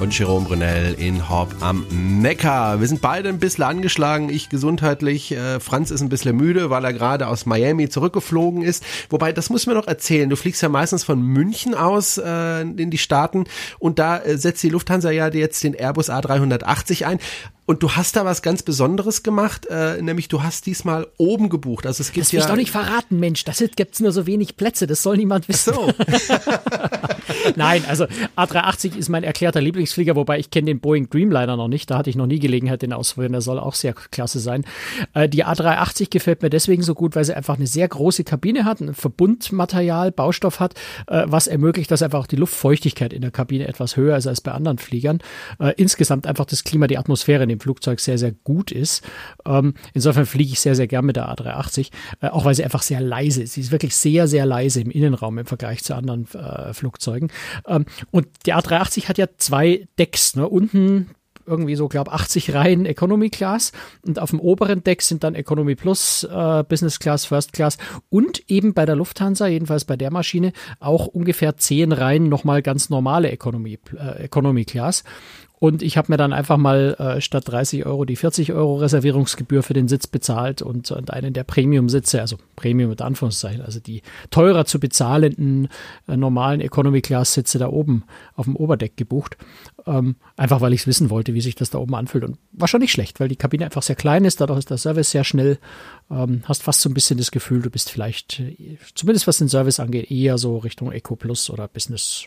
Und Jerome Brunel in Horb am Neckar. Wir sind beide ein bisschen angeschlagen. Ich gesundheitlich. Äh, Franz ist ein bisschen müde, weil er gerade aus Miami zurückgeflogen ist. Wobei, das muss mir noch erzählen. Du fliegst ja meistens von München aus äh, in die Staaten. Und da äh, setzt die Lufthansa ja jetzt den Airbus A380 ein. Und du hast da was ganz Besonderes gemacht, äh, nämlich du hast diesmal oben gebucht. Also es gibt das ja. Das doch nicht verraten, Mensch. Das gibt's nur so wenig Plätze. Das soll niemand wissen. Ach so. Nein, also A380 ist mein erklärter Lieblingsflieger, wobei ich kenne den Boeing Dreamliner noch nicht. Da hatte ich noch nie Gelegenheit, den auszuprobieren. Der soll auch sehr klasse sein. Äh, die A380 gefällt mir deswegen so gut, weil sie einfach eine sehr große Kabine hat, ein Verbundmaterial, Baustoff hat, äh, was ermöglicht, dass einfach auch die Luftfeuchtigkeit in der Kabine etwas höher ist als bei anderen Fliegern. Äh, insgesamt einfach das Klima, die Atmosphäre in dem Flugzeug sehr, sehr gut ist. Ähm, insofern fliege ich sehr, sehr gern mit der A380, äh, auch weil sie einfach sehr leise ist. Sie ist wirklich sehr, sehr leise im Innenraum im Vergleich zu anderen äh, Flugzeugen. Ähm, und die A380 hat ja zwei Decks. Ne? Unten irgendwie so, glaube 80 Reihen Economy Class und auf dem oberen Deck sind dann Economy Plus, äh, Business Class, First Class und eben bei der Lufthansa, jedenfalls bei der Maschine, auch ungefähr 10 Reihen nochmal ganz normale Economy, äh, Economy Class. Und ich habe mir dann einfach mal äh, statt 30 Euro die 40 Euro Reservierungsgebühr für den Sitz bezahlt und, und einen der Premium-Sitze, also Premium mit Anführungszeichen, also die teurer zu bezahlenden äh, normalen Economy-Class-Sitze da oben auf dem Oberdeck gebucht. Ähm, einfach weil ich wissen wollte, wie sich das da oben anfühlt. Und war schon nicht schlecht, weil die Kabine einfach sehr klein ist, dadurch ist der Service sehr schnell. Ähm, hast fast so ein bisschen das Gefühl, du bist vielleicht, äh, zumindest was den Service angeht, eher so Richtung Eco Plus oder Business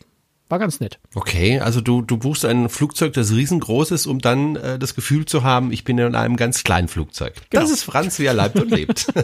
war ganz nett. Okay, also du, du buchst ein Flugzeug, das riesengroß ist, um dann äh, das Gefühl zu haben, ich bin in einem ganz kleinen Flugzeug. Genau. Das ist Franz, wie er leibt und lebt.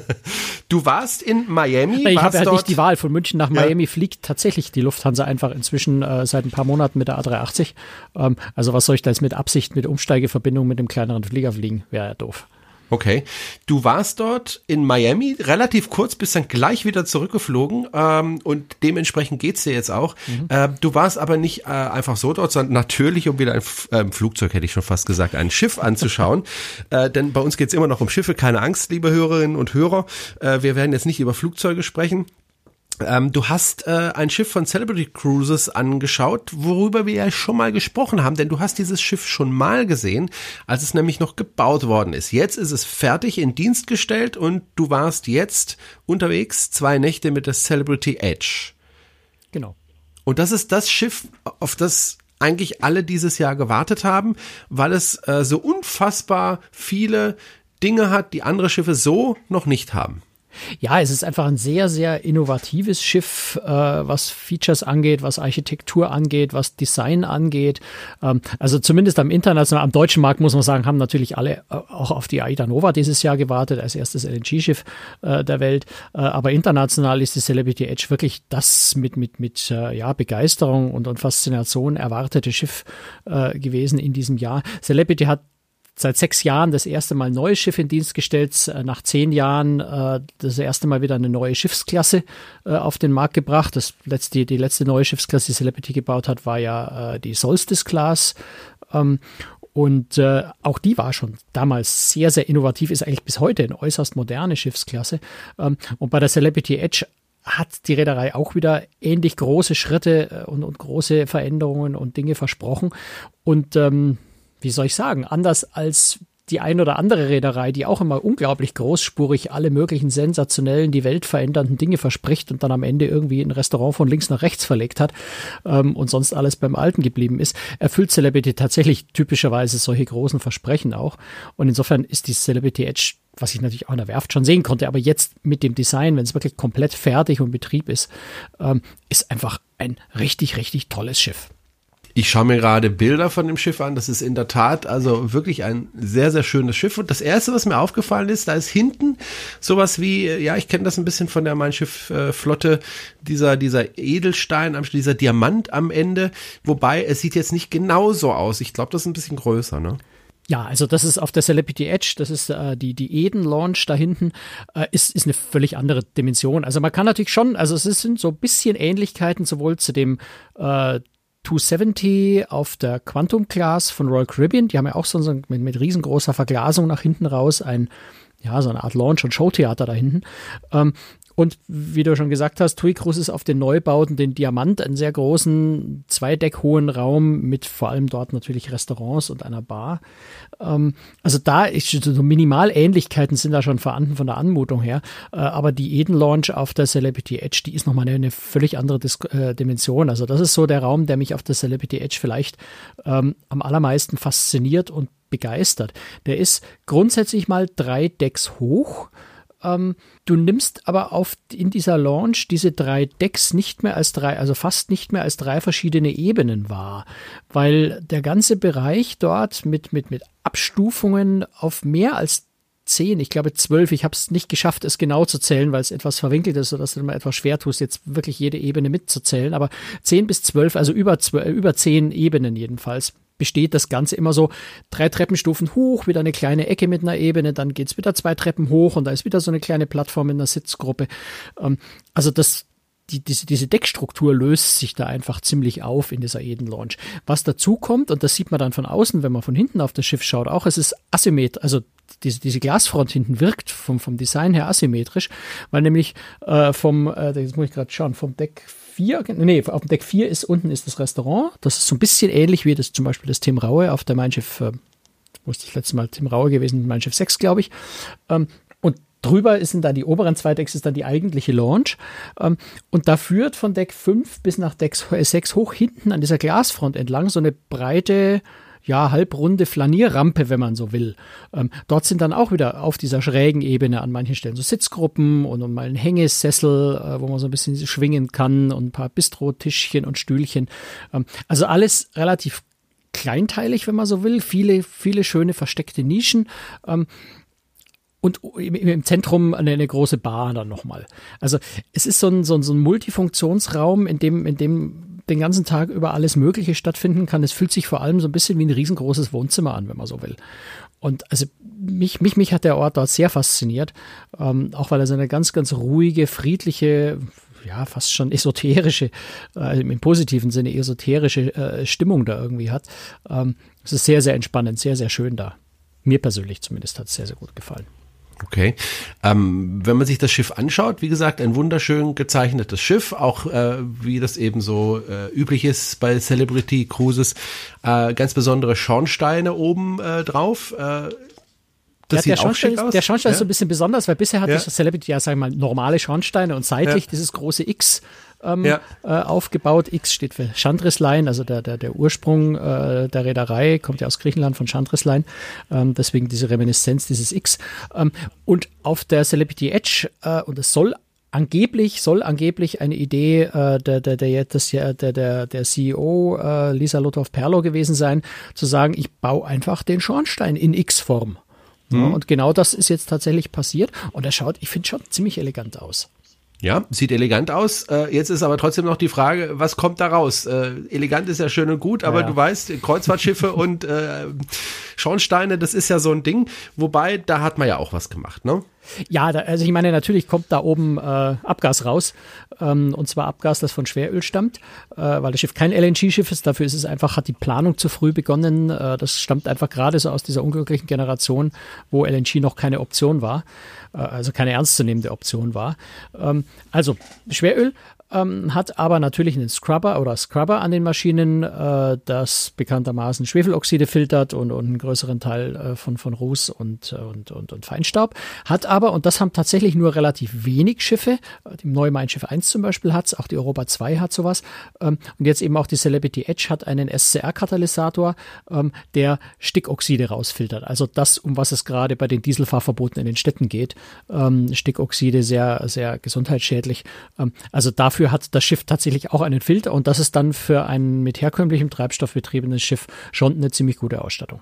Du warst in Miami. Ich habe halt nicht die Wahl. Von München nach Miami ja. fliegt tatsächlich die Lufthansa einfach inzwischen äh, seit ein paar Monaten mit der A380. Ähm, also was soll ich da jetzt mit Absicht, mit Umsteigeverbindung mit dem kleineren Flieger fliegen? Wäre ja doof. Okay. Du warst dort in Miami relativ kurz, bist dann gleich wieder zurückgeflogen ähm, und dementsprechend geht's dir jetzt auch. Mhm. Äh, du warst aber nicht äh, einfach so dort, sondern natürlich, um wieder ein äh, Flugzeug, hätte ich schon fast gesagt, ein Schiff anzuschauen. äh, denn bei uns geht's immer noch um Schiffe, keine Angst, liebe Hörerinnen und Hörer. Äh, wir werden jetzt nicht über Flugzeuge sprechen. Ähm, du hast äh, ein Schiff von Celebrity Cruises angeschaut, worüber wir ja schon mal gesprochen haben, denn du hast dieses Schiff schon mal gesehen, als es nämlich noch gebaut worden ist. Jetzt ist es fertig in Dienst gestellt und du warst jetzt unterwegs zwei Nächte mit der Celebrity Edge. Genau. Und das ist das Schiff, auf das eigentlich alle dieses Jahr gewartet haben, weil es äh, so unfassbar viele Dinge hat, die andere Schiffe so noch nicht haben. Ja, es ist einfach ein sehr, sehr innovatives Schiff, äh, was Features angeht, was Architektur angeht, was Design angeht. Ähm, also zumindest am internationalen, am deutschen Markt muss man sagen, haben natürlich alle äh, auch auf die Aida Nova dieses Jahr gewartet, als erstes LNG-Schiff äh, der Welt. Äh, aber international ist die Celebrity Edge wirklich das mit, mit, mit äh, ja, Begeisterung und, und Faszination erwartete Schiff äh, gewesen in diesem Jahr. Celebrity hat seit sechs Jahren das erste Mal neues Schiff in Dienst gestellt, äh, nach zehn Jahren äh, das erste Mal wieder eine neue Schiffsklasse äh, auf den Markt gebracht. Das letzte, die letzte neue Schiffsklasse, die Celebrity gebaut hat, war ja äh, die Solstice Class. Ähm, und äh, auch die war schon damals sehr, sehr innovativ, ist eigentlich bis heute eine äußerst moderne Schiffsklasse. Ähm, und bei der Celebrity Edge hat die Reederei auch wieder ähnlich große Schritte und, und große Veränderungen und Dinge versprochen. Und ähm, wie soll ich sagen, anders als die ein oder andere Reederei, die auch immer unglaublich großspurig alle möglichen sensationellen, die Welt verändernden Dinge verspricht und dann am Ende irgendwie ein Restaurant von links nach rechts verlegt hat ähm, und sonst alles beim Alten geblieben ist, erfüllt Celebrity tatsächlich typischerweise solche großen Versprechen auch. Und insofern ist die Celebrity Edge was ich natürlich auch in der Werft schon sehen konnte, aber jetzt mit dem Design, wenn es wirklich komplett fertig und Betrieb ist, ähm, ist einfach ein richtig, richtig tolles Schiff. Ich schaue mir gerade Bilder von dem Schiff an. Das ist in der Tat also wirklich ein sehr, sehr schönes Schiff. Und das erste, was mir aufgefallen ist, da ist hinten sowas wie, ja, ich kenne das ein bisschen von der Mein Schiff äh, dieser, dieser Edelstein, dieser Diamant am Ende. Wobei es sieht jetzt nicht genauso aus. Ich glaube, das ist ein bisschen größer, ne? Ja, also das ist auf der Celebrity Edge, das ist äh, die, die Eden Launch da hinten, äh, ist, ist eine völlig andere Dimension. Also man kann natürlich schon, also es sind so ein bisschen Ähnlichkeiten sowohl zu dem äh, 270 auf der Quantum Class von Royal Caribbean, die haben ja auch so, so mit, mit riesengroßer Verglasung nach hinten raus ein, ja, so eine Art Launch- und Showtheater da hinten. Ähm, und wie du schon gesagt hast, TUI Cruise ist auf den Neubauten den Diamant, einen sehr großen, zweideck hohen Raum mit vor allem dort natürlich Restaurants und einer Bar. Ähm, also da ist so Minimalähnlichkeiten sind da schon vorhanden von der Anmutung her. Äh, aber die Eden Launch auf der Celebrity Edge, die ist nochmal eine, eine völlig andere Dis äh, Dimension. Also das ist so der Raum, der mich auf der Celebrity Edge vielleicht ähm, am allermeisten fasziniert und begeistert. Der ist grundsätzlich mal drei Decks hoch. Ähm, du nimmst aber auf in dieser Launch diese drei Decks nicht mehr als drei, also fast nicht mehr als drei verschiedene Ebenen wahr, weil der ganze Bereich dort mit, mit, mit Abstufungen auf mehr als zehn, ich glaube zwölf. Ich habe es nicht geschafft, es genau zu zählen, weil es etwas verwinkelt ist, sodass du immer etwas schwer tust, jetzt wirklich jede Ebene mitzuzählen. Aber zehn bis zwölf, also über, zwölf, über zehn Ebenen jedenfalls besteht das Ganze immer so drei Treppenstufen hoch, wieder eine kleine Ecke mit einer Ebene, dann geht's wieder zwei Treppen hoch und da ist wieder so eine kleine Plattform in einer Sitzgruppe. Ähm, also das, die, diese, diese Deckstruktur löst sich da einfach ziemlich auf in dieser Eden Launch. Was dazu kommt, und das sieht man dann von außen, wenn man von hinten auf das Schiff schaut, auch es ist asymmetrisch, also diese, diese Glasfront hinten wirkt vom, vom Design her asymmetrisch, weil nämlich äh, vom, äh, jetzt muss ich gerade schauen, vom Deck 4, nee, auf dem Deck 4 ist unten ist das Restaurant. Das ist so ein bisschen ähnlich wie das zum Beispiel das Tim Raue auf der Mein Schiff, äh, musste ich letztes Mal Tim Raue gewesen, Mein Schiff 6, glaube ich. Ähm, und drüber sind dann die oberen zwei Decks, ist dann die eigentliche Launch. Ähm, und da führt von Deck 5 bis nach Deck 6 hoch hinten an dieser Glasfront entlang so eine breite, ja, halbrunde Flanierrampe, wenn man so will. Ähm, dort sind dann auch wieder auf dieser schrägen Ebene an manchen Stellen so Sitzgruppen und, und mal ein Hängesessel, äh, wo man so ein bisschen schwingen kann und ein paar Bistro-Tischchen und Stühlchen. Ähm, also alles relativ kleinteilig, wenn man so will. Viele, viele schöne versteckte Nischen. Ähm, und im Zentrum eine, eine große Bar dann nochmal. Also es ist so ein, so ein, so ein Multifunktionsraum, in dem, in dem den ganzen Tag über alles Mögliche stattfinden kann. Es fühlt sich vor allem so ein bisschen wie ein riesengroßes Wohnzimmer an, wenn man so will. Und also mich, mich, mich hat der Ort dort sehr fasziniert, ähm, auch weil er so eine ganz, ganz ruhige, friedliche, ja, fast schon esoterische, äh, im positiven Sinne esoterische äh, Stimmung da irgendwie hat. Ähm, es ist sehr, sehr entspannend, sehr, sehr schön da. Mir persönlich zumindest hat es sehr, sehr gut gefallen. Okay. Ähm, wenn man sich das Schiff anschaut, wie gesagt, ein wunderschön gezeichnetes Schiff, auch äh, wie das eben so äh, üblich ist bei Celebrity Cruises, äh, ganz besondere Schornsteine oben äh, drauf. Das ja, der, Schornstein ist, der Schornstein ja? ist so ein bisschen besonders, weil bisher hat ja. das Celebrity ja, sagen wir mal, normale Schornsteine und seitlich ja. dieses große X ähm, äh, aufgebaut. X steht für Chandrislein, also der, der, der Ursprung äh, der Reederei kommt ja aus Griechenland von Chandrislein. Ähm, deswegen diese Reminiszenz dieses X. Ähm, und auf der Celebrity Edge, äh, und es soll angeblich soll angeblich eine Idee äh, der, der, der, das, der, der, der CEO äh, Lisa Lotov Perlo gewesen sein, zu sagen, ich baue einfach den Schornstein in X-Form. Mhm. Ja, und genau das ist jetzt tatsächlich passiert. Und er schaut, ich finde, schon ziemlich elegant aus. Ja, sieht elegant aus. Äh, jetzt ist aber trotzdem noch die Frage, was kommt da raus? Äh, elegant ist ja schön und gut, aber ja. du weißt, Kreuzfahrtschiffe und äh, Schornsteine, das ist ja so ein Ding. Wobei, da hat man ja auch was gemacht, ne? Ja, da, also ich meine, natürlich kommt da oben äh, Abgas raus. Ähm, und zwar Abgas, das von Schweröl stammt, äh, weil das Schiff kein LNG-Schiff ist. Dafür ist es einfach, hat die Planung zu früh begonnen. Äh, das stammt einfach gerade so aus dieser unglücklichen Generation, wo LNG noch keine Option war, äh, also keine ernstzunehmende Option war. Ähm, also Schweröl ähm, hat aber natürlich einen Scrubber oder Scrubber an den Maschinen, äh, das bekanntermaßen Schwefeloxide filtert und, und einen größeren Teil äh, von, von Ruß und, äh, und, und, und Feinstaub. Hat aber, und das haben tatsächlich nur relativ wenig Schiffe, äh, die neue Mein Schiff 1 zum Beispiel hat auch die Europa 2 hat sowas. Ähm, und jetzt eben auch die Celebrity Edge hat einen SCR-Katalysator, ähm, der Stickoxide rausfiltert. Also das, um was es gerade bei den Dieselfahrverboten in den Städten geht. Ähm, Stickoxide sehr, sehr gesundheitsschädlich. Ähm, also dafür dafür hat das Schiff tatsächlich auch einen Filter und das ist dann für ein mit herkömmlichem Treibstoff betriebenes Schiff schon eine ziemlich gute Ausstattung.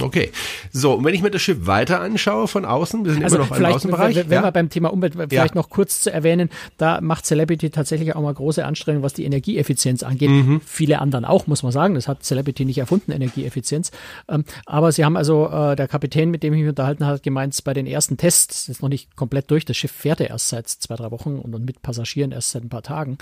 Okay. So, und wenn ich mir das Schiff weiter anschaue von außen, wir sind also immer noch im Außenbereich. Wenn, wenn ja. wir beim Thema Umwelt vielleicht ja. noch kurz zu erwähnen, da macht Celebrity tatsächlich auch mal große Anstrengungen, was die Energieeffizienz angeht. Mhm. Viele anderen auch, muss man sagen. Das hat Celebrity nicht erfunden, Energieeffizienz. Ähm, aber sie haben also, äh, der Kapitän, mit dem ich mich unterhalten habe, hat gemeint, bei den ersten Tests, ist noch nicht komplett durch, das Schiff fährt ja erst seit zwei, drei Wochen und, und mit Passagieren erst seit ein paar Tagen,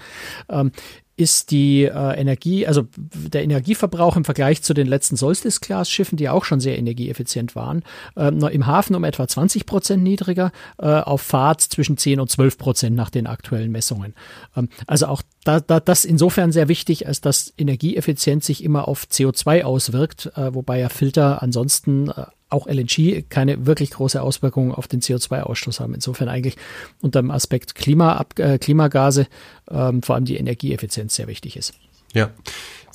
ähm, ist die äh, Energie, also der Energieverbrauch im Vergleich zu den letzten Solstice-Class-Schiffen, die auch schon sehr energieeffizient waren, äh, im Hafen um etwa 20 Prozent niedriger, äh, auf Fahrt zwischen 10 und 12 Prozent nach den aktuellen Messungen. Ähm, also auch da, da, das insofern sehr wichtig, als dass Energieeffizienz sich immer auf CO2 auswirkt, äh, wobei ja Filter ansonsten äh, auch LNG keine wirklich große Auswirkungen auf den CO2-Ausstoß haben. Insofern eigentlich unter dem Aspekt Klima, äh, Klimagase ähm, vor allem die Energieeffizienz sehr wichtig ist. Ja.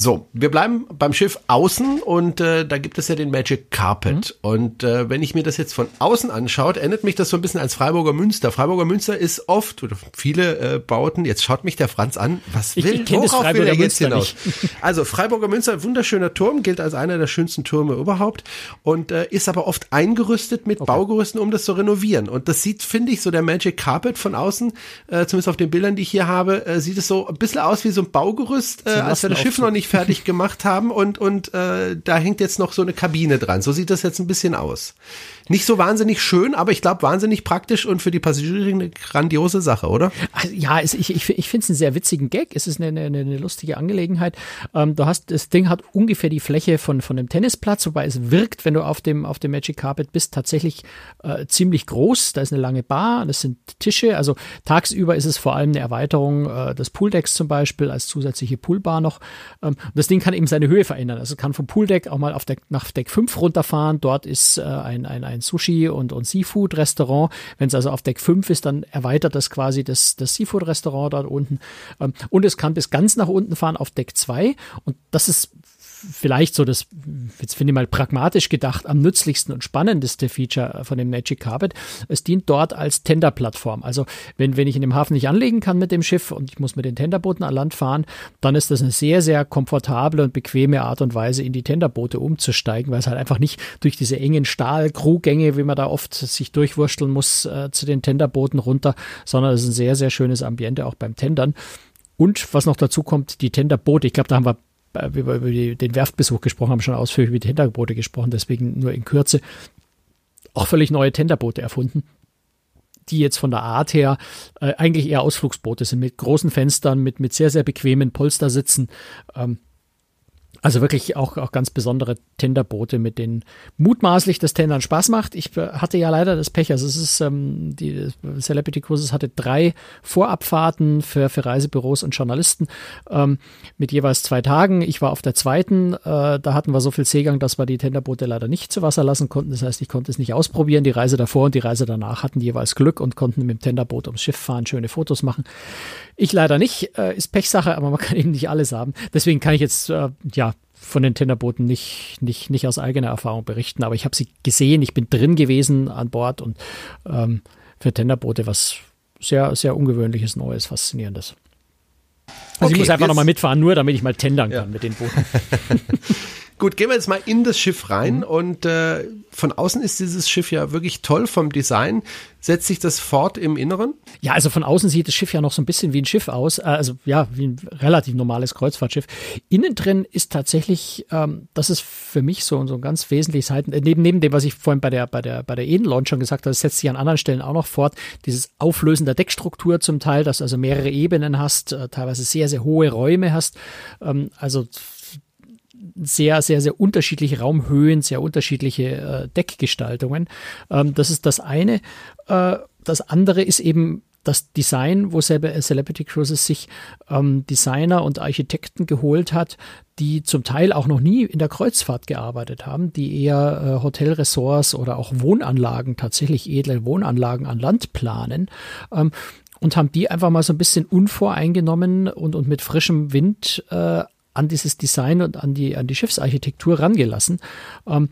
So, wir bleiben beim Schiff außen und äh, da gibt es ja den Magic Carpet. Mhm. Und äh, wenn ich mir das jetzt von außen anschaut, erinnert mich das so ein bisschen ans Freiburger Münster. Freiburger Münster ist oft oder viele äh, Bauten. Jetzt schaut mich der Franz an. Was will, ich, ich worauf will er jetzt hinaus? Also Freiburger Münster, wunderschöner Turm, gilt als einer der schönsten Türme überhaupt und äh, ist aber oft eingerüstet mit okay. Baugerüsten, um das zu renovieren. Und das sieht, finde ich, so der Magic Carpet von außen, äh, zumindest auf den Bildern, die ich hier habe, äh, sieht es so ein bisschen aus wie so ein Baugerüst, äh, als wir das Schiff noch nicht fertig gemacht haben und, und äh, da hängt jetzt noch so eine Kabine dran. So sieht das jetzt ein bisschen aus. Nicht so wahnsinnig schön, aber ich glaube wahnsinnig praktisch und für die Passagiere eine grandiose Sache, oder? Also, ja, es, ich, ich, ich finde es einen sehr witzigen Gag. Es ist eine, eine, eine lustige Angelegenheit. Ähm, du hast, das Ding hat ungefähr die Fläche von, von einem Tennisplatz, wobei es wirkt, wenn du auf dem, auf dem Magic Carpet bist, tatsächlich äh, ziemlich groß. Da ist eine lange Bar, das sind Tische. Also tagsüber ist es vor allem eine Erweiterung äh, des Pooldecks zum Beispiel als zusätzliche Poolbar noch. Ähm, das Ding kann eben seine Höhe verändern. Also kann vom Pooldeck auch mal auf Deck, nach Deck 5 runterfahren. Dort ist äh, ein, ein, ein Sushi- und, und Seafood-Restaurant. Wenn es also auf Deck 5 ist, dann erweitert das quasi das, das Seafood-Restaurant dort unten. Ähm, und es kann bis ganz nach unten fahren auf Deck 2. Und das ist vielleicht so das, jetzt finde ich mal pragmatisch gedacht, am nützlichsten und spannendste Feature von dem Magic Carpet. Es dient dort als Tenderplattform. Also wenn, wenn ich in dem Hafen nicht anlegen kann mit dem Schiff und ich muss mit den Tenderbooten an Land fahren, dann ist das eine sehr, sehr komfortable und bequeme Art und Weise, in die Tenderboote umzusteigen, weil es halt einfach nicht durch diese engen Stahlkrugänge, wie man da oft sich durchwursteln muss, äh, zu den Tenderbooten runter, sondern es ist ein sehr, sehr schönes Ambiente auch beim Tendern. Und was noch dazu kommt, die Tenderboote, ich glaube, da haben wir wir über den Werftbesuch gesprochen haben, schon ausführlich über die Tenderboote gesprochen, deswegen nur in Kürze, auch völlig neue Tenderboote erfunden, die jetzt von der Art her äh, eigentlich eher Ausflugsboote sind, mit großen Fenstern, mit, mit sehr, sehr bequemen Polstersitzen. Ähm, also wirklich auch, auch ganz besondere Tenderboote, mit denen mutmaßlich das Tendern Spaß macht. Ich hatte ja leider das Pech, also es ist, ähm, die Celebrity Cruises hatte drei Vorabfahrten für, für Reisebüros und Journalisten ähm, mit jeweils zwei Tagen. Ich war auf der zweiten, äh, da hatten wir so viel Seegang, dass wir die Tenderboote leider nicht zu Wasser lassen konnten. Das heißt, ich konnte es nicht ausprobieren. Die Reise davor und die Reise danach hatten jeweils Glück und konnten mit dem Tenderboot ums Schiff fahren, schöne Fotos machen. Ich leider nicht, äh, ist Pechsache, aber man kann eben nicht alles haben. Deswegen kann ich jetzt, äh, ja, von den Tenderbooten nicht, nicht, nicht aus eigener Erfahrung berichten, aber ich habe sie gesehen, ich bin drin gewesen an Bord und ähm, für Tenderboote was sehr, sehr ungewöhnliches, Neues, Faszinierendes. Also okay, ich muss einfach nochmal mitfahren, nur damit ich mal tendern kann ja. mit den Booten. Gut, gehen wir jetzt mal in das Schiff rein mhm. und äh, von außen ist dieses Schiff ja wirklich toll vom Design. Setzt sich das fort im Inneren? Ja, also von außen sieht das Schiff ja noch so ein bisschen wie ein Schiff aus, äh, also ja, wie ein relativ normales Kreuzfahrtschiff. Innen drin ist tatsächlich, ähm, das ist für mich so, so ein ganz wesentliches Halten, äh, neben, neben dem, was ich vorhin bei der, bei der, bei der Eden-Launch schon gesagt habe, das setzt sich an anderen Stellen auch noch fort, dieses Auflösen der Deckstruktur zum Teil, dass du also mehrere Ebenen hast, äh, teilweise sehr, sehr hohe Räume hast, ähm, also sehr, sehr, sehr unterschiedliche Raumhöhen, sehr unterschiedliche äh, Deckgestaltungen. Ähm, das ist das eine. Äh, das andere ist eben das Design, wo Celebrity Cruises sich ähm, Designer und Architekten geholt hat, die zum Teil auch noch nie in der Kreuzfahrt gearbeitet haben, die eher äh, Hotelressorts oder auch Wohnanlagen, tatsächlich edle Wohnanlagen an Land planen. Ähm, und haben die einfach mal so ein bisschen unvoreingenommen und, und mit frischem Wind äh, an dieses Design und an die, an die Schiffsarchitektur rangelassen. Ähm,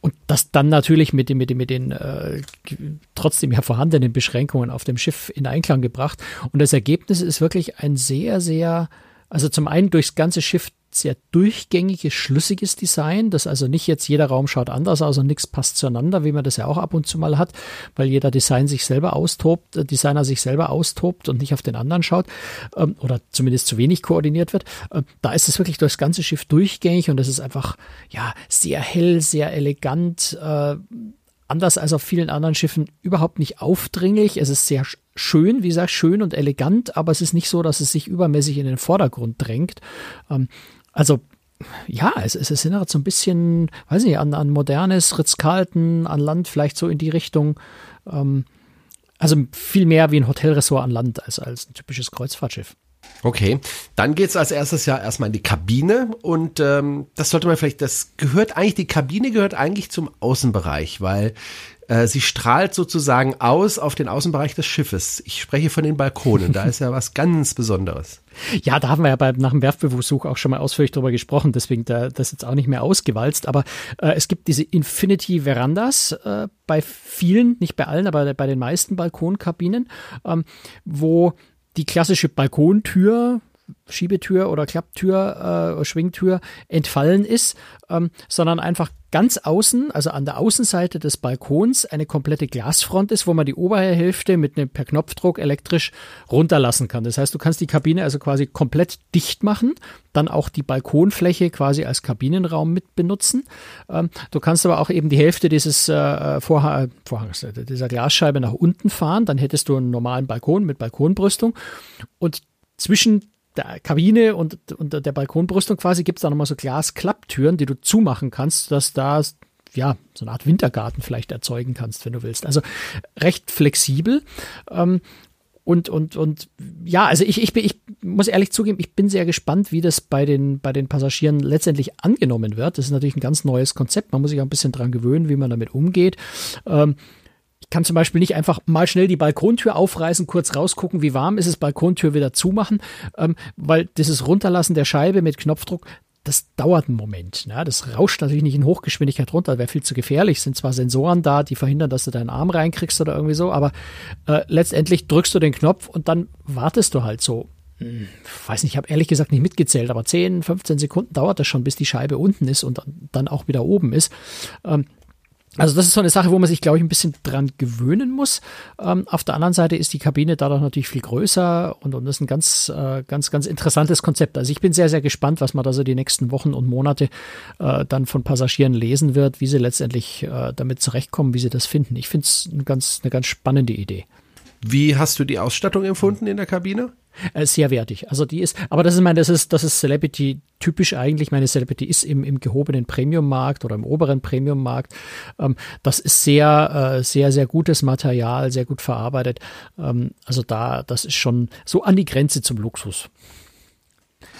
und das dann natürlich mit, mit, mit den äh, trotzdem ja vorhandenen Beschränkungen auf dem Schiff in Einklang gebracht. Und das Ergebnis ist wirklich ein sehr, sehr, also zum einen durchs ganze Schiff sehr durchgängiges, schlüssiges Design, dass also nicht jetzt jeder Raum schaut anders aus und nichts passt zueinander, wie man das ja auch ab und zu mal hat, weil jeder Design sich selber austobt, äh, Designer sich selber austobt und nicht auf den anderen schaut ähm, oder zumindest zu wenig koordiniert wird. Ähm, da ist es wirklich durchs ganze Schiff durchgängig und es ist einfach ja sehr hell, sehr elegant. Äh, anders als auf vielen anderen Schiffen überhaupt nicht aufdringlich. Es ist sehr schön, wie gesagt, schön und elegant, aber es ist nicht so, dass es sich übermäßig in den Vordergrund drängt. Ähm, also ja, es, es erinnert so ein bisschen, weiß nicht, an, an modernes Ritz-Carlton, an Land, vielleicht so in die Richtung. Ähm, also viel mehr wie ein Hotelressort an Land als, als ein typisches Kreuzfahrtschiff. Okay, dann geht's als erstes ja erstmal in die Kabine und ähm, das sollte man vielleicht, das gehört eigentlich, die Kabine gehört eigentlich zum Außenbereich, weil äh, sie strahlt sozusagen aus auf den Außenbereich des Schiffes. Ich spreche von den Balkonen, da ist ja was ganz Besonderes. Ja, da haben wir ja bei, nach dem Werftbesuch auch schon mal ausführlich drüber gesprochen, deswegen da, das jetzt auch nicht mehr ausgewalzt, aber äh, es gibt diese Infinity Verandas äh, bei vielen, nicht bei allen, aber bei den meisten Balkonkabinen, ähm, wo die klassische Balkontür, Schiebetür oder Klapptür, äh, Schwingtür entfallen ist, ähm, sondern einfach ganz außen, also an der Außenseite des Balkons, eine komplette Glasfront ist, wo man die obere Hälfte mit einem per Knopfdruck elektrisch runterlassen kann. Das heißt, du kannst die Kabine also quasi komplett dicht machen, dann auch die Balkonfläche quasi als Kabinenraum mit benutzen. Ähm, du kannst aber auch eben die Hälfte dieses äh, Vorhang, Vorhangs, dieser Glasscheibe nach unten fahren, dann hättest du einen normalen Balkon mit Balkonbrüstung und zwischen der Kabine und, und der Balkonbrüstung quasi gibt es da nochmal so Glasklapptüren, die du zumachen kannst, dass da ja, so eine Art Wintergarten vielleicht erzeugen kannst, wenn du willst. Also recht flexibel. Ähm, und, und, und ja, also ich, ich, bin, ich muss ehrlich zugeben, ich bin sehr gespannt, wie das bei den, bei den Passagieren letztendlich angenommen wird. Das ist natürlich ein ganz neues Konzept. Man muss sich auch ein bisschen dran gewöhnen, wie man damit umgeht. Ähm, kann zum Beispiel nicht einfach mal schnell die Balkontür aufreißen, kurz rausgucken, wie warm ist es, Balkontür wieder zumachen, ähm, weil dieses Runterlassen der Scheibe mit Knopfdruck, das dauert einen Moment. Ne? Das rauscht natürlich nicht in Hochgeschwindigkeit runter, wäre viel zu gefährlich. Sind zwar Sensoren da, die verhindern, dass du deinen Arm reinkriegst oder irgendwie so, aber äh, letztendlich drückst du den Knopf und dann wartest du halt so. Hm, weiß nicht, ich habe ehrlich gesagt nicht mitgezählt, aber 10, 15 Sekunden dauert das schon, bis die Scheibe unten ist und dann auch wieder oben ist. Ähm, also das ist so eine Sache, wo man sich, glaube ich, ein bisschen dran gewöhnen muss. Ähm, auf der anderen Seite ist die Kabine dadurch natürlich viel größer und, und das ist ein ganz, äh, ganz, ganz interessantes Konzept. Also ich bin sehr, sehr gespannt, was man da so die nächsten Wochen und Monate äh, dann von Passagieren lesen wird, wie sie letztendlich äh, damit zurechtkommen, wie sie das finden. Ich finde es eine ganz, eine ganz spannende Idee. Wie hast du die Ausstattung empfunden in der Kabine? Äh, sehr wertig. Also die ist, aber das ist mein, das ist, das ist Celebrity typisch eigentlich. Meine Celebrity ist im, im gehobenen Premium-Markt oder im oberen Premium-Markt. Ähm, das ist sehr, äh, sehr, sehr gutes Material, sehr gut verarbeitet. Ähm, also da, das ist schon so an die Grenze zum Luxus.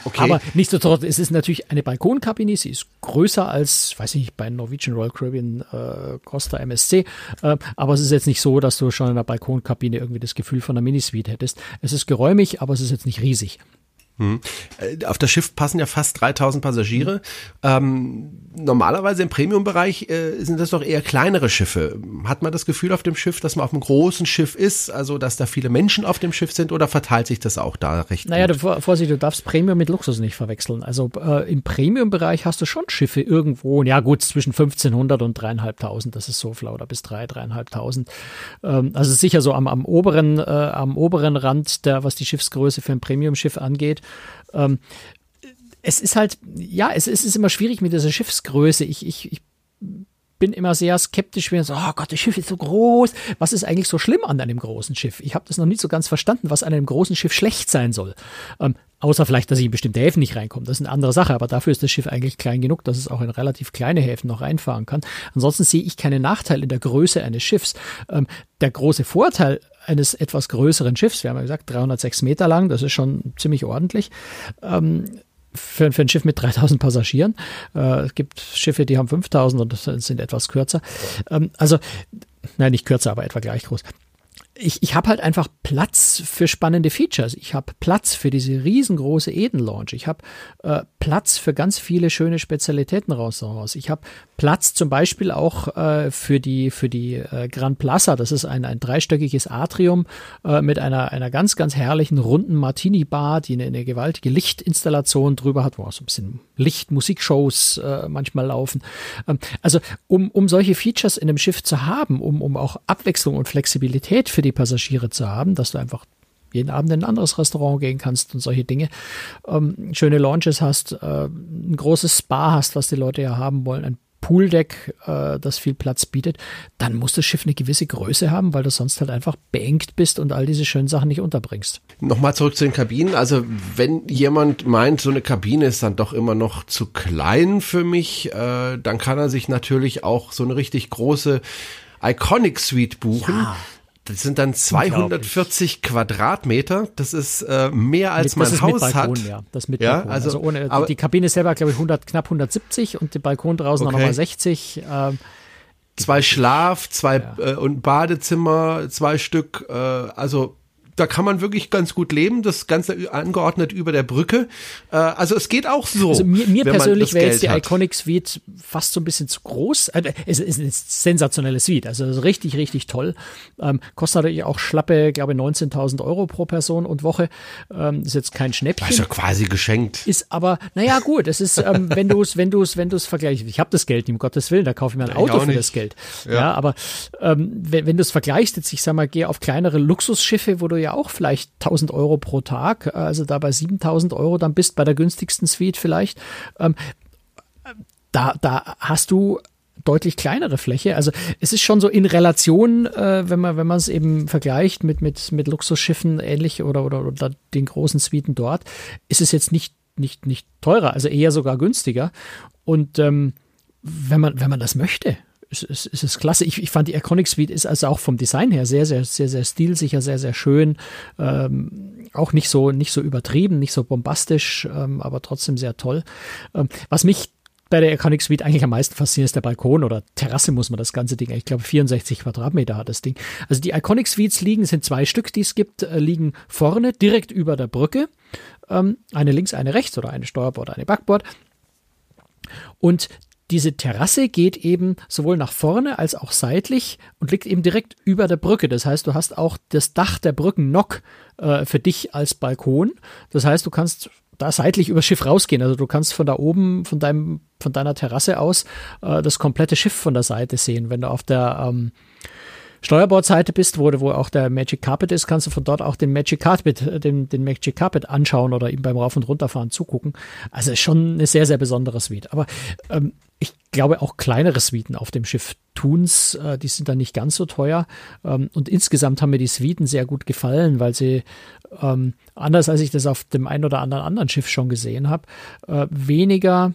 Okay. Aber nichtsdestotrotz, es ist natürlich eine Balkonkabine, sie ist größer als, weiß ich nicht, bei Norwegian Royal Caribbean äh, Costa MSC, äh, aber es ist jetzt nicht so, dass du schon in der Balkonkabine irgendwie das Gefühl von einer Minisuite hättest. Es ist geräumig, aber es ist jetzt nicht riesig. Hm. Äh, auf das Schiff passen ja fast 3000 Passagiere. Ähm, normalerweise im Premium-Bereich äh, sind das doch eher kleinere Schiffe. Hat man das Gefühl auf dem Schiff, dass man auf einem großen Schiff ist, also dass da viele Menschen auf dem Schiff sind oder verteilt sich das auch da recht naja, gut? Naja, Vorsicht, du darfst Premium mit Luxus nicht verwechseln. Also äh, im Premium-Bereich hast du schon Schiffe irgendwo, ja gut, zwischen 1500 und 3500, das ist so flau, oder bis 3, 3500. Ähm, also sicher so am, am oberen, äh, am oberen Rand, der, was die Schiffsgröße für ein Premium-Schiff angeht. Ähm, es ist halt, ja, es, es ist immer schwierig mit dieser Schiffsgröße. Ich, ich, ich bin immer sehr skeptisch, wenn so, oh Gott, das Schiff ist so groß. Was ist eigentlich so schlimm an einem großen Schiff? Ich habe das noch nicht so ganz verstanden, was an einem großen Schiff schlecht sein soll. Ähm, außer vielleicht, dass ich in bestimmte Häfen nicht reinkomme. Das ist eine andere Sache, aber dafür ist das Schiff eigentlich klein genug, dass es auch in relativ kleine Häfen noch reinfahren kann. Ansonsten sehe ich keinen Nachteil in der Größe eines Schiffs. Ähm, der große Vorteil eines etwas größeren Schiffs, wir haben ja gesagt, 306 Meter lang, das ist schon ziemlich ordentlich. Ähm, für, für ein Schiff mit 3000 Passagieren. Äh, es gibt Schiffe, die haben 5000 und sind etwas kürzer. Ähm, also, nein, nicht kürzer, aber etwa gleich groß ich, ich habe halt einfach Platz für spannende Features. Ich habe Platz für diese riesengroße Eden Launch. Ich habe äh, Platz für ganz viele schöne Spezialitäten raus. raus. Ich habe Platz zum Beispiel auch äh, für die für die äh, Grand Plaza. Das ist ein, ein dreistöckiges Atrium äh, mit einer einer ganz ganz herrlichen runden Martini Bar, die eine, eine gewaltige Lichtinstallation drüber hat, wo auch so ein bisschen Licht, Musikshows äh, manchmal laufen. Ähm, also um um solche Features in einem Schiff zu haben, um um auch Abwechslung und Flexibilität für die Passagiere zu haben, dass du einfach jeden Abend in ein anderes Restaurant gehen kannst und solche Dinge. Ähm, schöne Launches hast, äh, ein großes Spa hast, was die Leute ja haben wollen, ein Pooldeck, äh, das viel Platz bietet, dann muss das Schiff eine gewisse Größe haben, weil du sonst halt einfach beengt bist und all diese schönen Sachen nicht unterbringst. Nochmal zurück zu den Kabinen. Also wenn jemand meint, so eine Kabine ist dann doch immer noch zu klein für mich, äh, dann kann er sich natürlich auch so eine richtig große Iconic Suite buchen. Ja. Das sind dann 240 Quadratmeter. Das ist äh, mehr als mit, mein Haus Balkon, hat. Ja, das mit ja, Balkon. Also, also ohne, aber, die Kabine selber, glaube ich, 100, knapp 170 und der Balkon draußen okay. nochmal 60. Ähm, zwei Schlaf, zwei ja. äh, und Badezimmer, zwei Stück. Äh, also da kann man wirklich ganz gut leben, das Ganze angeordnet über der Brücke. Äh, also es geht auch so. Also mir, mir persönlich wäre jetzt die hat. Iconic Suite fast so ein bisschen zu groß. Äh, es ist eine sensationelle Suite, also richtig, richtig toll. Ähm, kostet natürlich auch schlappe, glaube ich, 19.000 Euro pro Person und Woche. Ähm, ist jetzt kein Schnäppchen. Ja quasi geschenkt. Ist aber, naja gut, es ist, ähm, wenn du es, wenn du es, wenn du es vergleichst, ich habe das Geld, um Gottes Willen, da kaufe ich mir ein Auto für das Geld. Ja, ja aber ähm, wenn, wenn du es vergleichst, jetzt ich sag mal, geh auf kleinere Luxusschiffe, wo du ja auch vielleicht 1000 Euro pro Tag, also da bei 7000 Euro dann bist, bei der günstigsten Suite vielleicht. Ähm, da, da hast du deutlich kleinere Fläche. Also es ist schon so in Relation, äh, wenn man wenn es eben vergleicht mit mit mit Luxusschiffen ähnlich oder, oder oder den großen Suiten dort, ist es jetzt nicht nicht nicht teurer, also eher sogar günstiger. Und ähm, wenn man wenn man das möchte, es, es, ist klasse. Ich, ich fand die Iconic Suite ist also auch vom Design her sehr, sehr, sehr, sehr stilsicher, sehr, sehr schön. Ähm, auch nicht so, nicht so übertrieben, nicht so bombastisch, ähm, aber trotzdem sehr toll. Ähm, was mich bei der Iconic Suite eigentlich am meisten fasziniert ist der Balkon oder Terrasse muss man das ganze Ding. Ich glaube 64 Quadratmeter hat das Ding. Also die Iconic Suites liegen, sind zwei Stück, die es gibt, äh, liegen vorne direkt über der Brücke. Ähm, eine links, eine rechts oder eine Steuerbord, eine Backbord. Und diese Terrasse geht eben sowohl nach vorne als auch seitlich und liegt eben direkt über der Brücke. Das heißt, du hast auch das Dach der Brückennock äh, für dich als Balkon. Das heißt, du kannst da seitlich übers Schiff rausgehen. Also du kannst von da oben, von deinem, von deiner Terrasse aus äh, das komplette Schiff von der Seite sehen. Wenn du auf der ähm, Steuerbordseite bist, wo, wo auch der Magic Carpet ist, kannst du von dort auch den Magic Carpet, äh, den, den Magic Carpet anschauen oder ihm beim Rauf- und Runterfahren zugucken. Also ist schon eine sehr, sehr besondere Suite. Aber ähm, ich glaube auch kleinere Suiten auf dem Schiff tun's, äh, die sind dann nicht ganz so teuer. Ähm, und insgesamt haben mir die Suiten sehr gut gefallen, weil sie ähm, anders als ich das auf dem einen oder anderen anderen Schiff schon gesehen habe, äh, weniger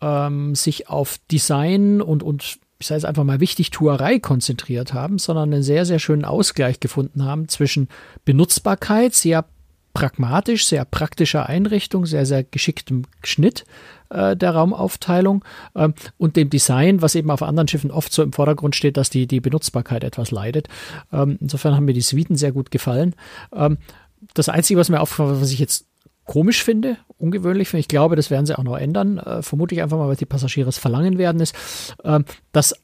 ähm, sich auf Design und, und ich sage jetzt einfach mal Wichtigtuerei konzentriert haben, sondern einen sehr, sehr schönen Ausgleich gefunden haben zwischen Benutzbarkeit, sehr pragmatisch, sehr praktischer Einrichtung, sehr, sehr geschicktem Schnitt äh, der Raumaufteilung ähm, und dem Design, was eben auf anderen Schiffen oft so im Vordergrund steht, dass die, die Benutzbarkeit etwas leidet. Ähm, insofern haben mir die Suiten sehr gut gefallen. Ähm, das Einzige, was mir aufgefallen was ich jetzt komisch finde, ungewöhnlich finde. Ich glaube, das werden sie auch noch ändern. Äh, vermute ich einfach mal, weil die Passagiere es verlangen werden, ist, äh, dass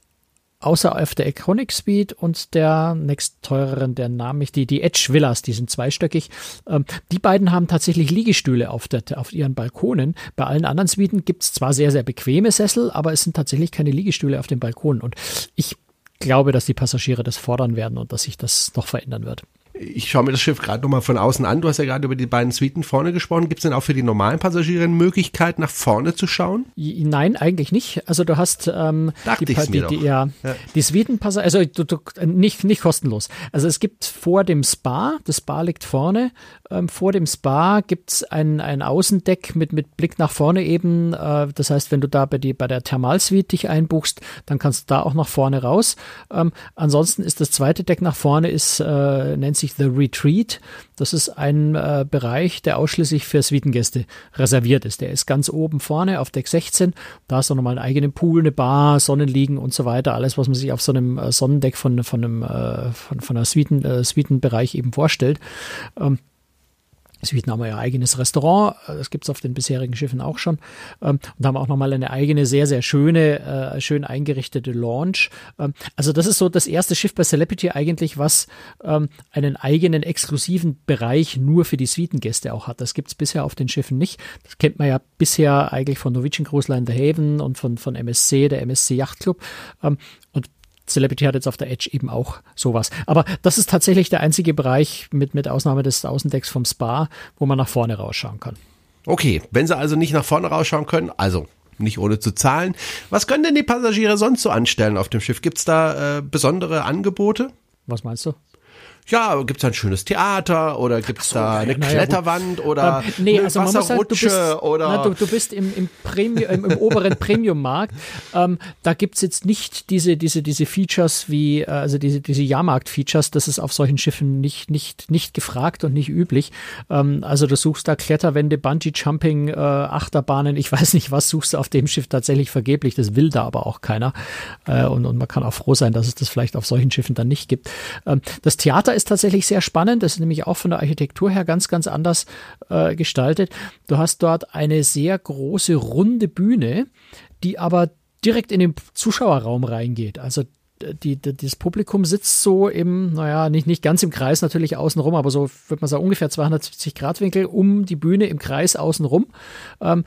außer auf der Iconic Speed und der nächst teureren, der Name ich, die, die Edge Villas, die sind zweistöckig. Ähm, die beiden haben tatsächlich Liegestühle auf, der, auf ihren Balkonen. Bei allen anderen Suiten gibt es zwar sehr, sehr bequeme Sessel, aber es sind tatsächlich keine Liegestühle auf den Balkonen. Und ich glaube, dass die Passagiere das fordern werden und dass sich das noch verändern wird ich schaue mir das Schiff gerade nochmal von außen an. Du hast ja gerade über die beiden Suiten vorne gesprochen. Gibt es denn auch für die normalen Passagiere eine Möglichkeit, nach vorne zu schauen? Nein, eigentlich nicht. Also du hast ähm, Dachte die, die, die, ja, ja. die Suitenpassagiere, also du, du, nicht, nicht kostenlos. Also es gibt vor dem Spa, das Spa liegt vorne, ähm, vor dem Spa gibt es ein, ein Außendeck mit, mit Blick nach vorne eben. Äh, das heißt, wenn du da bei, die, bei der Thermalsuite dich einbuchst, dann kannst du da auch nach vorne raus. Ähm, ansonsten ist das zweite Deck nach vorne, ist, äh, nennt sich The Retreat. Das ist ein äh, Bereich, der ausschließlich für Suitengäste reserviert ist. Der ist ganz oben vorne auf Deck 16. Da ist dann nochmal einen eigenen Pool, eine Bar, Sonnenliegen und so weiter. Alles, was man sich auf so einem äh, Sonnendeck von, von einem, äh, von, von einer Suiten, äh, Suitenbereich eben vorstellt. Ähm, Suiten haben wir ja eigenes Restaurant, äh, das gibt's auf den bisherigen Schiffen auch schon. Ähm, und haben auch nochmal eine eigene, sehr, sehr schöne, äh, schön eingerichtete Launch. Ähm, also das ist so das erste Schiff bei Celebrity eigentlich, was ähm, einen eigenen exklusiven Bereich nur für die Suitengäste auch hat. Das gibt's bisher auf den Schiffen nicht. Das kennt man ja bisher eigentlich von Norwegian Cruise Line The Haven und von, von MSC, der MSC Yacht Club. Und Celebrity hat jetzt auf der Edge eben auch sowas. Aber das ist tatsächlich der einzige Bereich mit, mit Ausnahme des Außendecks vom Spa, wo man nach vorne rausschauen kann. Okay, wenn sie also nicht nach vorne rausschauen können, also nicht ohne zu zahlen. Was können denn die Passagiere sonst so anstellen auf dem Schiff? Gibt's da äh, besondere Angebote? Was meinst du? Ja, gibt's da ein schönes Theater oder gibt's so, da eine naja, Kletterwand gut. oder ähm, nee, eine also Wasserrutsche halt, du bist, oder na, du, du, bist im, im, Premium, im, im oberen Premium-Markt. Ähm, da gibt's jetzt nicht diese, diese, diese Features wie, äh, also diese, diese Jahrmarkt-Features, das ist auf solchen Schiffen nicht, nicht, nicht gefragt und nicht üblich. Ähm, also du suchst da Kletterwände, Bungee-Jumping, äh, Achterbahnen, ich weiß nicht was, suchst du auf dem Schiff tatsächlich vergeblich, das will da aber auch keiner. Äh, und, und man kann auch froh sein, dass es das vielleicht auf solchen Schiffen dann nicht gibt. Ähm, das Theater Theater ist tatsächlich sehr spannend. Das ist nämlich auch von der Architektur her ganz, ganz anders äh, gestaltet. Du hast dort eine sehr große runde Bühne, die aber direkt in den Zuschauerraum reingeht. Also die, die, das Publikum sitzt so im, naja, nicht, nicht ganz im Kreis natürlich außenrum, aber so, würde man sagen, ungefähr 270 Grad Winkel um die Bühne im Kreis außenrum. Ähm,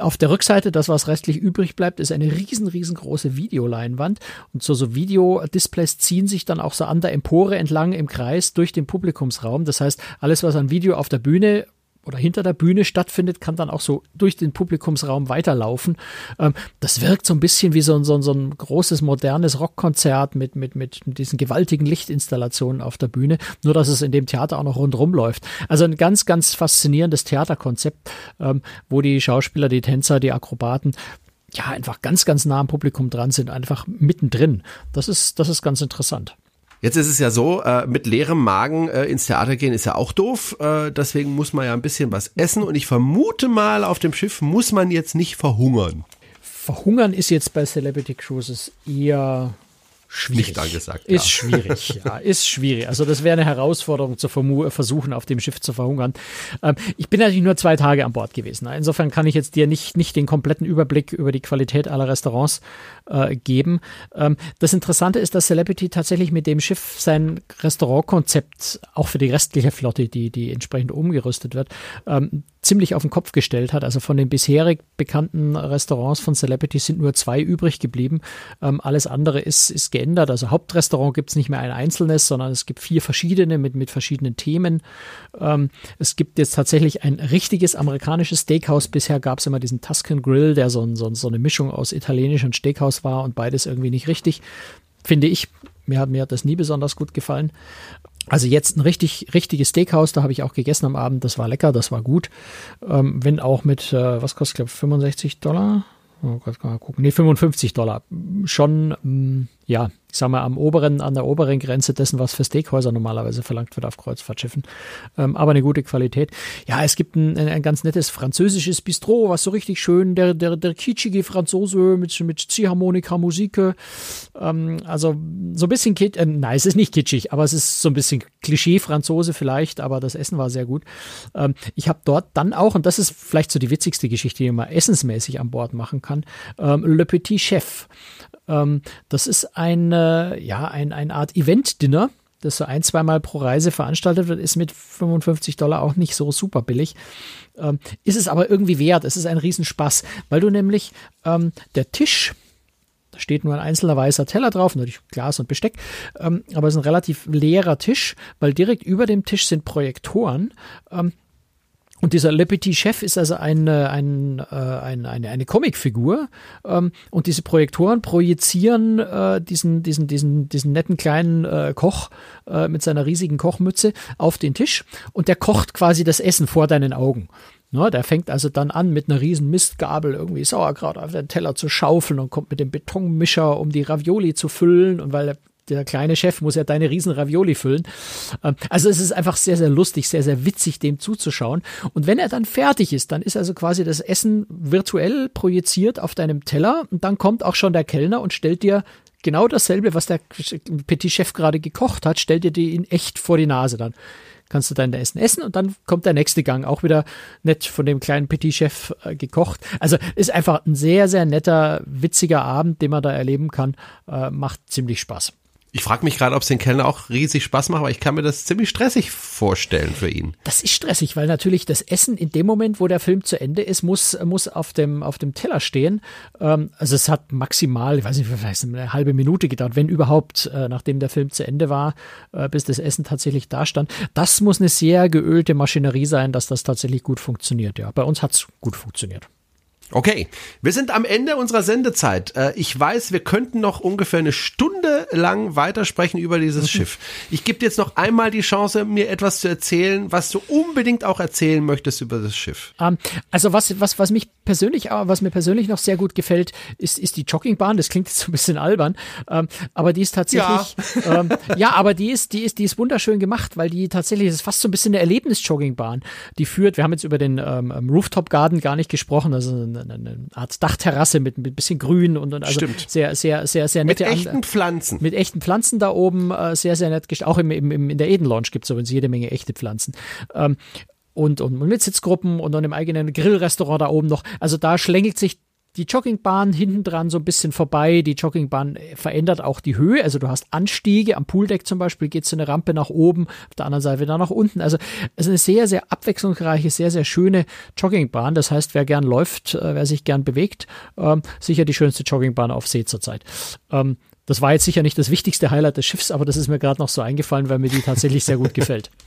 auf der Rückseite, das was restlich übrig bleibt, ist eine riesen, riesengroße Videoleinwand. Und so, so Videodisplays ziehen sich dann auch so an der Empore entlang im Kreis durch den Publikumsraum. Das heißt, alles, was an Video auf der Bühne oder hinter der Bühne stattfindet, kann dann auch so durch den Publikumsraum weiterlaufen. Ähm, das wirkt so ein bisschen wie so ein, so ein, so ein großes modernes Rockkonzert mit, mit, mit diesen gewaltigen Lichtinstallationen auf der Bühne, nur dass es in dem Theater auch noch rundherum läuft. Also ein ganz, ganz faszinierendes Theaterkonzept, ähm, wo die Schauspieler, die Tänzer, die Akrobaten ja einfach ganz, ganz nah am Publikum dran sind, einfach mittendrin. Das ist, das ist ganz interessant. Jetzt ist es ja so, äh, mit leerem Magen äh, ins Theater gehen ist ja auch doof. Äh, deswegen muss man ja ein bisschen was essen. Und ich vermute mal, auf dem Schiff muss man jetzt nicht verhungern. Verhungern ist jetzt bei Celebrity Cruises eher schwierig. Nicht angesagt. Ist ja. schwierig, ja, ist schwierig. Also das wäre eine Herausforderung zu versuchen, auf dem Schiff zu verhungern. Ähm, ich bin natürlich nur zwei Tage an Bord gewesen. Insofern kann ich jetzt dir nicht, nicht den kompletten Überblick über die Qualität aller Restaurants äh, geben. Ähm, das Interessante ist, dass Celebrity tatsächlich mit dem Schiff sein Restaurantkonzept auch für die restliche Flotte, die, die entsprechend umgerüstet wird, ähm, ziemlich auf den Kopf gestellt hat. Also von den bisherig bekannten Restaurants von Celebrity sind nur zwei übrig geblieben. Ähm, alles andere ist, ist geändert. Also Hauptrestaurant gibt es nicht mehr ein einzelnes, sondern es gibt vier verschiedene mit, mit verschiedenen Themen. Ähm, es gibt jetzt tatsächlich ein richtiges amerikanisches Steakhouse. Bisher gab es immer diesen Tuscan Grill, der so, so, so eine Mischung aus italienisch und Steakhouse war und beides irgendwie nicht richtig. Finde ich. Mir hat, mir hat das nie besonders gut gefallen. Also jetzt ein richtig, richtiges Steakhouse, da habe ich auch gegessen am Abend, das war lecker, das war gut. Ähm, wenn auch mit, äh, was kostet, glaube 65 Dollar? Oh Gott, kann man gucken. Nee, 55 Dollar. Schon, mh, mm, ja, ich sag mal, am oberen, an der oberen Grenze dessen, was für Steakhäuser normalerweise verlangt wird auf Kreuzfahrtschiffen. Ähm, aber eine gute Qualität. Ja, es gibt ein, ein, ganz nettes französisches Bistro, was so richtig schön, der, der, der kitschige Franzose mit, mit Ziehharmonika, Musik. Ähm, also so ein bisschen kitsch, äh, nein, es ist nicht kitschig, aber es ist so ein bisschen Klischee-Franzose vielleicht, aber das Essen war sehr gut. Ähm, ich habe dort dann auch, und das ist vielleicht so die witzigste Geschichte, die man essensmäßig an Bord machen kann, ähm, Le Petit Chef. Ähm, das ist eine, ja, ein, eine Art Event-Dinner, das so ein, zweimal pro Reise veranstaltet wird, ist mit 55 Dollar auch nicht so super billig. Ähm, ist es aber irgendwie wert. Es ist ein Riesenspaß, weil du nämlich ähm, der Tisch, da steht nur ein einzelner weißer Teller drauf, natürlich Glas und Besteck, ähm, aber es ist ein relativ leerer Tisch, weil direkt über dem Tisch sind Projektoren. Und dieser Le Petit Chef ist also ein, ein, äh, ein, eine, eine Comicfigur ähm, und diese Projektoren projizieren äh, diesen, diesen, diesen, diesen netten kleinen äh, Koch äh, mit seiner riesigen Kochmütze auf den Tisch und der kocht quasi das Essen vor deinen Augen. Der fängt also dann an, mit einer riesen Mistgabel irgendwie Sauerkraut auf den Teller zu schaufeln und kommt mit dem Betonmischer, um die Ravioli zu füllen. Und weil er der kleine Chef muss ja deine riesen Ravioli füllen. Ähm, also es ist einfach sehr, sehr lustig, sehr, sehr witzig, dem zuzuschauen. Und wenn er dann fertig ist, dann ist also quasi das Essen virtuell projiziert auf deinem Teller und dann kommt auch schon der Kellner und stellt dir genau dasselbe, was der Petit Chef gerade gekocht hat, stellt dir die in echt vor die Nase dann kannst du dein Essen essen und dann kommt der nächste Gang, auch wieder nett von dem kleinen Petit-Chef äh, gekocht. Also ist einfach ein sehr, sehr netter, witziger Abend, den man da erleben kann. Äh, macht ziemlich Spaß. Ich frage mich gerade, ob es den Kellner auch riesig Spaß macht, aber ich kann mir das ziemlich stressig vorstellen für ihn. Das ist stressig, weil natürlich das Essen in dem Moment, wo der Film zu Ende ist, muss, muss auf, dem, auf dem Teller stehen. Ähm, also es hat maximal, ich weiß nicht, vielleicht eine halbe Minute gedauert, wenn überhaupt, äh, nachdem der Film zu Ende war, äh, bis das Essen tatsächlich da stand. Das muss eine sehr geölte Maschinerie sein, dass das tatsächlich gut funktioniert. Ja, bei uns hat es gut funktioniert. Okay, wir sind am Ende unserer Sendezeit. Äh, ich weiß, wir könnten noch ungefähr eine Stunde lang weitersprechen über dieses mhm. Schiff. Ich gebe dir jetzt noch einmal die Chance, mir etwas zu erzählen, was du unbedingt auch erzählen möchtest über das Schiff. Ähm, also was, was, was mich persönlich, was mir persönlich noch sehr gut gefällt, ist, ist die Joggingbahn. Das klingt jetzt so ein bisschen albern, ähm, aber die ist tatsächlich, ja, ähm, ja aber die ist, die ist, die ist wunderschön gemacht, weil die tatsächlich, ist fast so ein bisschen eine Erlebnis-Joggingbahn. Die führt, wir haben jetzt über den ähm, Rooftop Garden gar nicht gesprochen, also eine, eine Art Dachterrasse mit, mit ein bisschen Grün und, und also Stimmt. sehr, sehr, sehr, sehr nette. Mit echten Pflanzen. Mit echten Pflanzen da oben, äh, sehr, sehr nett. Auch im, im, in der Eden Lounge gibt es übrigens jede Menge echte Pflanzen. Ähm, und, und mit Sitzgruppen und dann im eigenen Grillrestaurant da oben noch. Also da schlängelt sich die Joggingbahn hinten dran so ein bisschen vorbei. Die Joggingbahn verändert auch die Höhe. Also du hast Anstiege. Am Pooldeck zum Beispiel geht so eine Rampe nach oben, auf der anderen Seite wieder nach unten. Also es ist eine sehr, sehr abwechslungsreiche, sehr, sehr schöne Joggingbahn. Das heißt, wer gern läuft, äh, wer sich gern bewegt, ähm, sicher die schönste Joggingbahn auf See zurzeit. Ähm, das war jetzt sicher nicht das wichtigste Highlight des Schiffs, aber das ist mir gerade noch so eingefallen, weil mir die tatsächlich sehr gut gefällt.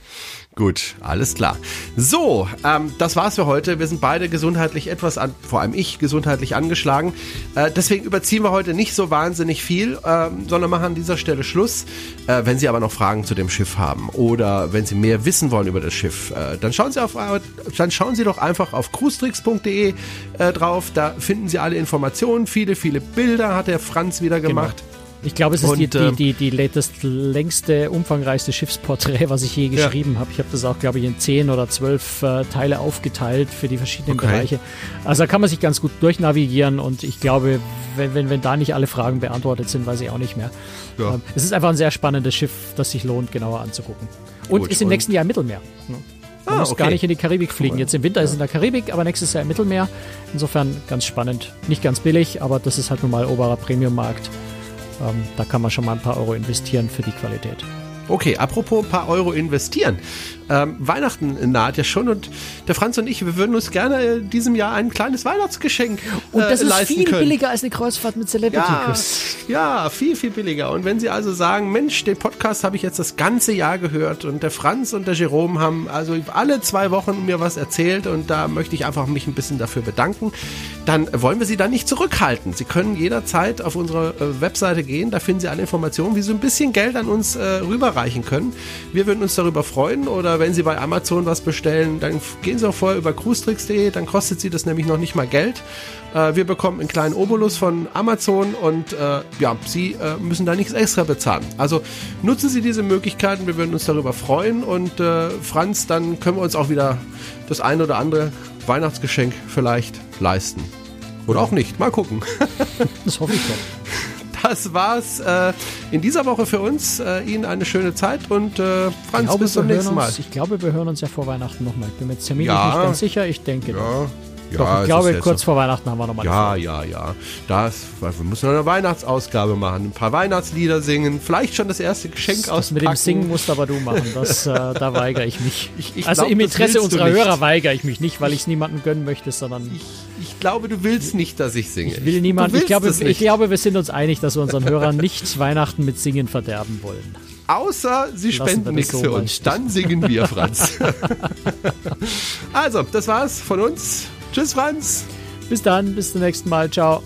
Gut, alles klar. So, ähm, das war's für heute. Wir sind beide gesundheitlich etwas an, vor allem ich gesundheitlich angeschlagen. Äh, deswegen überziehen wir heute nicht so wahnsinnig viel, ähm, sondern machen an dieser Stelle Schluss. Äh, wenn Sie aber noch Fragen zu dem Schiff haben oder wenn Sie mehr wissen wollen über das Schiff, äh, dann schauen Sie auf, dann schauen Sie doch einfach auf cruestricks.de äh, drauf. Da finden Sie alle Informationen. Viele, viele Bilder hat der Franz wieder genau. gemacht. Genau. Ich glaube, es ist und, die, die, ähm, die, die latest, längste, umfangreichste Schiffsporträt, was ich je geschrieben ja. habe. Ich habe das auch, glaube ich, in zehn oder zwölf äh, Teile aufgeteilt für die verschiedenen okay. Bereiche. Also da kann man sich ganz gut durchnavigieren und ich glaube, wenn, wenn, wenn da nicht alle Fragen beantwortet sind, weiß ich auch nicht mehr. Ja. Ähm, es ist einfach ein sehr spannendes Schiff, das sich lohnt, genauer anzugucken. Und gut, ist im nächsten Jahr im Mittelmeer. Ne? Man ah, muss okay. gar nicht in die Karibik fliegen. Jetzt im Winter ja. ist es in der Karibik, aber nächstes Jahr im Mittelmeer. Insofern ganz spannend. Nicht ganz billig, aber das ist halt nun mal oberer Premium-Markt. Ähm, da kann man schon mal ein paar Euro investieren für die Qualität. Okay, apropos ein paar Euro investieren. Ähm, Weihnachten naht ja schon und der Franz und ich, wir würden uns gerne äh, diesem Jahr ein kleines Weihnachtsgeschenk äh, Und das ist viel können. billiger als eine Kreuzfahrt mit Celebrity ja, ja, viel, viel billiger. Und wenn Sie also sagen, Mensch, den Podcast habe ich jetzt das ganze Jahr gehört und der Franz und der Jerome haben also alle zwei Wochen mir was erzählt und da möchte ich einfach mich ein bisschen dafür bedanken, dann wollen wir Sie da nicht zurückhalten. Sie können jederzeit auf unsere äh, Webseite gehen, da finden Sie alle Informationen, wie Sie ein bisschen Geld an uns äh, rüberreichen können. Wir würden uns darüber freuen oder wenn Sie bei Amazon was bestellen, dann gehen Sie auch vorher über cruestricks.de, dann kostet Sie das nämlich noch nicht mal Geld. Äh, wir bekommen einen kleinen Obolus von Amazon und äh, ja, Sie äh, müssen da nichts extra bezahlen. Also nutzen Sie diese Möglichkeiten, wir würden uns darüber freuen und äh, Franz, dann können wir uns auch wieder das ein oder andere Weihnachtsgeschenk vielleicht leisten. Oder auch nicht, mal gucken. das hoffe ich doch das war's äh, in dieser Woche für uns. Äh, Ihnen eine schöne Zeit und äh, Franz, glaube, bis zum nächsten Mal. Uns, ich glaube, wir hören uns ja vor Weihnachten nochmal. Ich bin mir terminlich ja, nicht ganz sicher. Ich denke. Ja. Ja, Doch, ich glaube, kurz vor Weihnachten haben wir nochmal Ja, ja, ja. Das, wir müssen noch eine Weihnachtsausgabe machen, ein paar Weihnachtslieder singen, vielleicht schon das erste Geschenk das, auspacken. Das mit dem Singen musst aber du machen, das, äh, da weigere ich mich. Ich, ich also glaub, im Interesse unserer Hörer weigere ich mich nicht, weil ich es niemandem gönnen möchte, sondern... Ich, ich, glaube, du willst nicht, dass ich singe. Ich will niemand, ich glaube, ich glaube, wir sind uns einig, dass wir unseren Hörern nicht Weihnachten mit Singen verderben wollen. Außer sie spenden nichts so für uns. Dann singen wir, Franz. also, das war's von uns. Tschüss, Franz. Bis dann, bis zum nächsten Mal. Ciao.